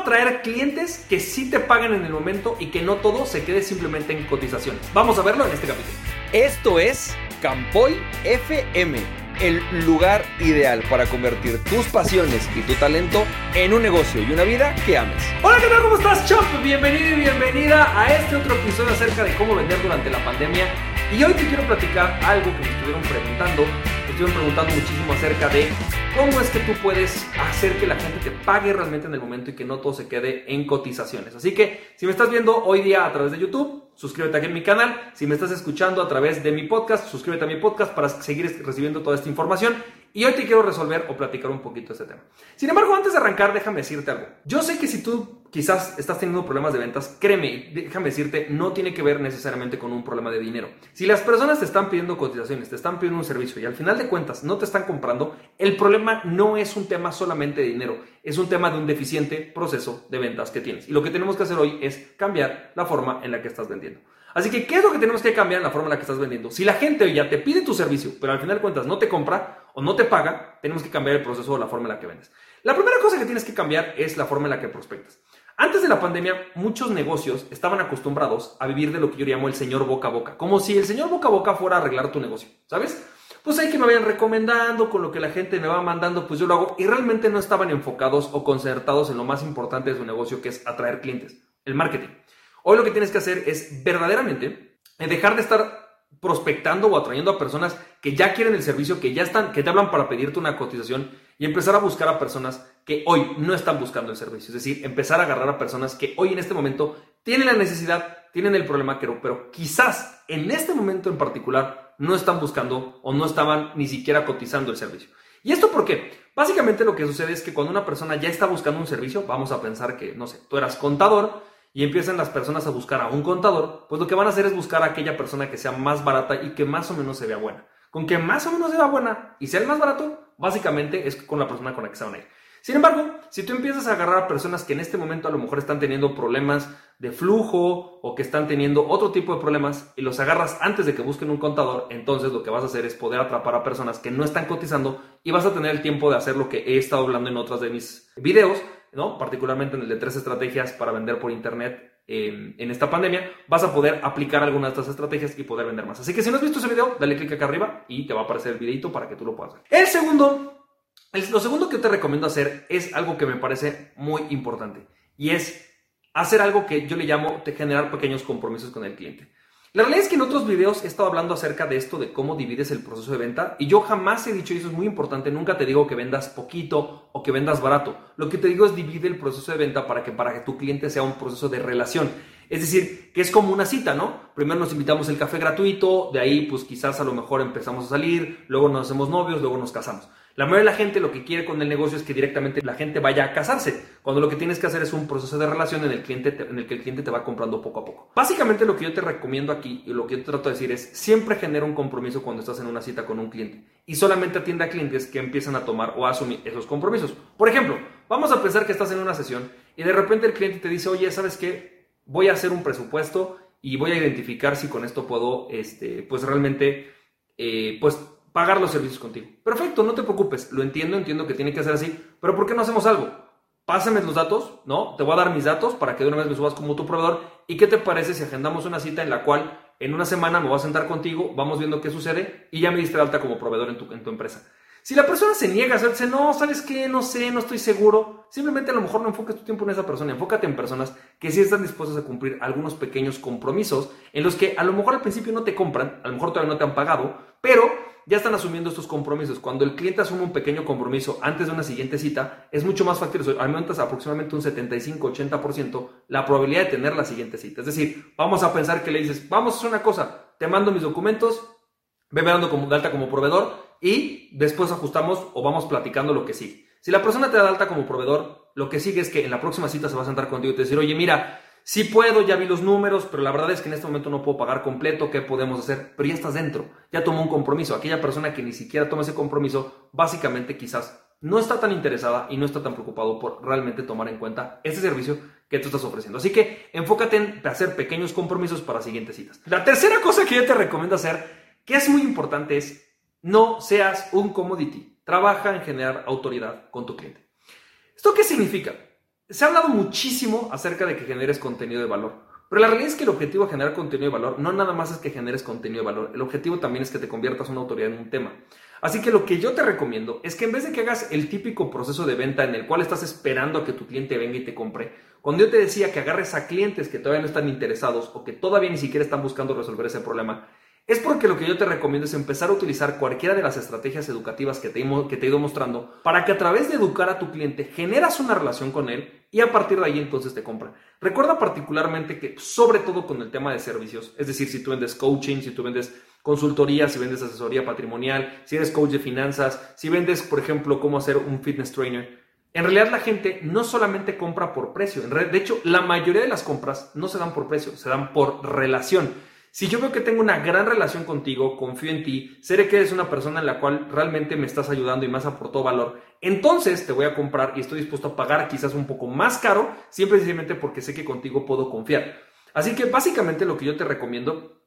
atraer clientes que sí te paguen en el momento y que no todo se quede simplemente en cotizaciones. Vamos a verlo en este capítulo. Esto es Campoy FM, el lugar ideal para convertir tus pasiones y tu talento en un negocio y una vida que ames. Hola, ¿qué tal? ¿Cómo estás, Chop? Bienvenido y bienvenida a este otro episodio acerca de cómo vender durante la pandemia. Y hoy te quiero platicar algo que me estuvieron preguntando. Estuvieron preguntando muchísimo acerca de cómo es que tú puedes hacer que la gente te pague realmente en el momento y que no todo se quede en cotizaciones. Así que si me estás viendo hoy día a través de YouTube, suscríbete aquí en mi canal. Si me estás escuchando a través de mi podcast, suscríbete a mi podcast para seguir recibiendo toda esta información. Y hoy te quiero resolver o platicar un poquito este tema. Sin embargo, antes de arrancar, déjame decirte algo. Yo sé que si tú quizás estás teniendo problemas de ventas, créeme, déjame decirte, no tiene que ver necesariamente con un problema de dinero. Si las personas te están pidiendo cotizaciones, te están pidiendo un servicio y al final de cuentas no te están comprando, el problema no es un tema solamente de dinero, es un tema de un deficiente proceso de ventas que tienes. Y lo que tenemos que hacer hoy es cambiar la forma en la que estás vendiendo. Así que, ¿qué es lo que tenemos que cambiar en la forma en la que estás vendiendo? Si la gente ya te pide tu servicio, pero al final de cuentas no te compra o no te paga, tenemos que cambiar el proceso o la forma en la que vendes. La primera cosa que tienes que cambiar es la forma en la que prospectas. Antes de la pandemia, muchos negocios estaban acostumbrados a vivir de lo que yo llamo el señor boca a boca, como si el señor boca a boca fuera a arreglar tu negocio, ¿sabes? Pues hay que me vayan recomendando, con lo que la gente me va mandando, pues yo lo hago, y realmente no estaban enfocados o concertados en lo más importante de su negocio, que es atraer clientes, el marketing. Hoy lo que tienes que hacer es verdaderamente dejar de estar prospectando o atrayendo a personas que ya quieren el servicio, que ya están, que te hablan para pedirte una cotización y empezar a buscar a personas que hoy no están buscando el servicio. Es decir, empezar a agarrar a personas que hoy en este momento tienen la necesidad, tienen el problema, pero, quizás en este momento en particular no están buscando o no estaban ni siquiera cotizando el servicio. ¿Y esto por qué? Básicamente lo que sucede es que cuando una persona ya está buscando un servicio, vamos a pensar que, no sé, tú eras contador, y empiezan las personas a buscar a un contador, pues lo que van a hacer es buscar a aquella persona que sea más barata y que más o menos se vea buena. Con que más o menos se vea buena y sea el más barato, básicamente es con la persona con la que. Sin embargo, si tú empiezas a agarrar a personas que en este momento a lo mejor están teniendo problemas de flujo o que están teniendo otro tipo de problemas y los agarras antes de que busquen un contador, entonces lo que vas a hacer es poder atrapar a personas que no están cotizando y vas a tener el tiempo de hacer lo que he estado hablando en otras de mis videos, ¿no? particularmente en el de tres estrategias para vender por internet en esta pandemia, vas a poder aplicar algunas de estas estrategias y poder vender más. Así que si no has visto ese video, dale clic acá arriba y te va a aparecer el videito para que tú lo puedas ver. El segundo, lo segundo que te recomiendo hacer es algo que me parece muy importante y es hacer algo que yo le llamo de generar pequeños compromisos con el cliente. La realidad es que en otros videos he estado hablando acerca de esto, de cómo divides el proceso de venta, y yo jamás he dicho, y eso es muy importante, nunca te digo que vendas poquito o que vendas barato. Lo que te digo es divide el proceso de venta para que, para que tu cliente sea un proceso de relación. Es decir, que es como una cita, ¿no? Primero nos invitamos el café gratuito, de ahí pues quizás a lo mejor empezamos a salir, luego nos hacemos novios, luego nos casamos. La mayoría de la gente lo que quiere con el negocio es que directamente la gente vaya a casarse, cuando lo que tienes que hacer es un proceso de relación en el, cliente en el que el cliente te va comprando poco a poco. Básicamente lo que yo te recomiendo aquí y lo que yo trato de decir es siempre genera un compromiso cuando estás en una cita con un cliente y solamente atiende a clientes que empiezan a tomar o a asumir esos compromisos. Por ejemplo, vamos a pensar que estás en una sesión y de repente el cliente te dice, oye, ¿sabes qué? Voy a hacer un presupuesto y voy a identificar si con esto puedo, este, pues realmente, eh, pues pagar los servicios contigo. Perfecto, no te preocupes, lo entiendo, entiendo que tiene que ser así, pero ¿por qué no hacemos algo? Pásame los datos, ¿no? Te voy a dar mis datos para que de una vez me subas como tu proveedor. ¿Y qué te parece si agendamos una cita en la cual en una semana me voy a sentar contigo, vamos viendo qué sucede y ya me diste alta como proveedor en tu, en tu empresa? Si la persona se niega a hacerse, no, ¿sabes qué? No sé, no estoy seguro. Simplemente a lo mejor no enfoques tu tiempo en esa persona, enfócate en personas que sí están dispuestas a cumplir algunos pequeños compromisos en los que a lo mejor al principio no te compran, a lo mejor todavía no te han pagado, pero ya están asumiendo estos compromisos. Cuando el cliente asume un pequeño compromiso antes de una siguiente cita, es mucho más fácil, aumentas aproximadamente un 75-80% la probabilidad de tener la siguiente cita. Es decir, vamos a pensar que le dices, vamos a hacer una cosa, te mando mis documentos, ve dando como de alta como proveedor y después ajustamos o vamos platicando lo que sigue. Si la persona te da alta como proveedor, lo que sigue es que en la próxima cita se va a sentar contigo y te decir, oye, mira, si puedo, ya vi los números, pero la verdad es que en este momento no puedo pagar completo, ¿qué podemos hacer? Pero ya estás dentro, ya tomó un compromiso. Aquella persona que ni siquiera toma ese compromiso, básicamente quizás no está tan interesada y no está tan preocupado por realmente tomar en cuenta ese servicio que tú estás ofreciendo. Así que enfócate en hacer pequeños compromisos para siguientes citas. La tercera cosa que yo te recomiendo hacer, que es muy importante, es no seas un commodity. Trabaja en generar autoridad con tu cliente. ¿Esto qué significa? Se ha hablado muchísimo acerca de que generes contenido de valor. Pero la realidad es que el objetivo de generar contenido de valor no nada más es que generes contenido de valor. El objetivo también es que te conviertas en una autoridad en un tema. Así que lo que yo te recomiendo es que en vez de que hagas el típico proceso de venta en el cual estás esperando a que tu cliente venga y te compre, cuando yo te decía que agarres a clientes que todavía no están interesados o que todavía ni siquiera están buscando resolver ese problema, es porque lo que yo te recomiendo es empezar a utilizar cualquiera de las estrategias educativas que te, he ido mostrando para que a través de educar a tu cliente generas una relación con él y a partir de ahí entonces te compra. Recuerda particularmente que sobre todo con el tema de servicios, es decir, si tú vendes coaching, si tú vendes consultoría, si vendes asesoría patrimonial, si eres coach de finanzas, si vendes, por ejemplo, cómo hacer un fitness trainer, en realidad la gente no solamente compra por precio, de hecho la mayoría de las compras no se dan por precio, se dan por relación. Si yo veo que tengo una gran relación contigo, confío en ti, sé que eres una persona en la cual realmente me estás ayudando y me has aportado valor, entonces te voy a comprar y estoy dispuesto a pagar quizás un poco más caro, siempre simplemente porque sé que contigo puedo confiar. Así que básicamente lo que yo te recomiendo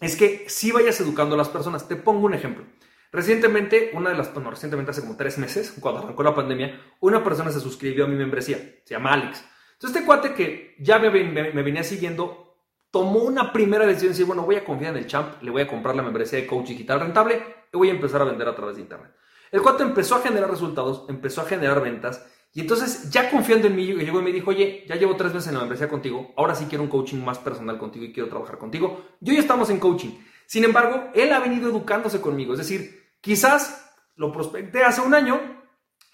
es que si vayas educando a las personas. Te pongo un ejemplo. Recientemente, una de las, bueno, recientemente hace como tres meses, cuando arrancó la pandemia, una persona se suscribió a mi membresía, se llama Alex. Entonces este cuate que ya me venía siguiendo tomó una primera decisión de decir, bueno, voy a confiar en el champ, le voy a comprar la membresía de coach digital rentable y voy a empezar a vender a través de internet. El cuate empezó a generar resultados, empezó a generar ventas y entonces ya confiando en mí, llegó y me dijo, oye, ya llevo tres meses en la membresía contigo, ahora sí quiero un coaching más personal contigo y quiero trabajar contigo. Yo ya estamos en coaching. Sin embargo, él ha venido educándose conmigo, es decir, quizás lo prospecté hace un año,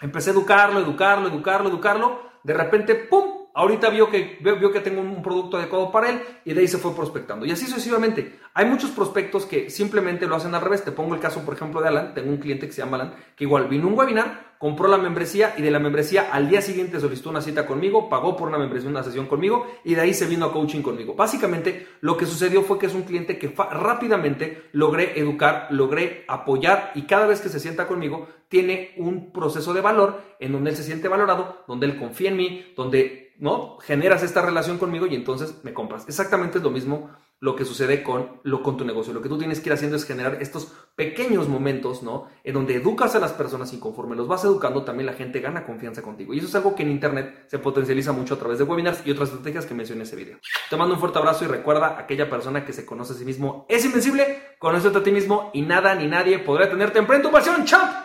empecé a educarlo, educarlo, educarlo, educarlo, de repente, ¡pum! Ahorita vio que, vio que tengo un producto adecuado para él y de ahí se fue prospectando. Y así sucesivamente. Hay muchos prospectos que simplemente lo hacen al revés. Te pongo el caso, por ejemplo, de Alan. Tengo un cliente que se llama Alan, que igual vino un webinar, compró la membresía y de la membresía al día siguiente solicitó una cita conmigo, pagó por una membresía, una sesión conmigo y de ahí se vino a coaching conmigo. Básicamente, lo que sucedió fue que es un cliente que rápidamente logré educar, logré apoyar y cada vez que se sienta conmigo tiene un proceso de valor en donde él se siente valorado, donde él confía en mí, donde ¿no? Generas esta relación conmigo y entonces me compras. Exactamente es lo mismo lo que sucede con, lo, con tu negocio. Lo que tú tienes que ir haciendo es generar estos pequeños momentos, ¿no? En donde educas a las personas y conforme los vas educando, también la gente gana confianza contigo. Y eso es algo que en Internet se potencializa mucho a través de webinars y otras estrategias que mencioné en ese video. Te mando un fuerte abrazo y recuerda, aquella persona que se conoce a sí mismo es invencible, conócete a ti mismo y nada ni nadie podrá tenerte en tu pasión, champ.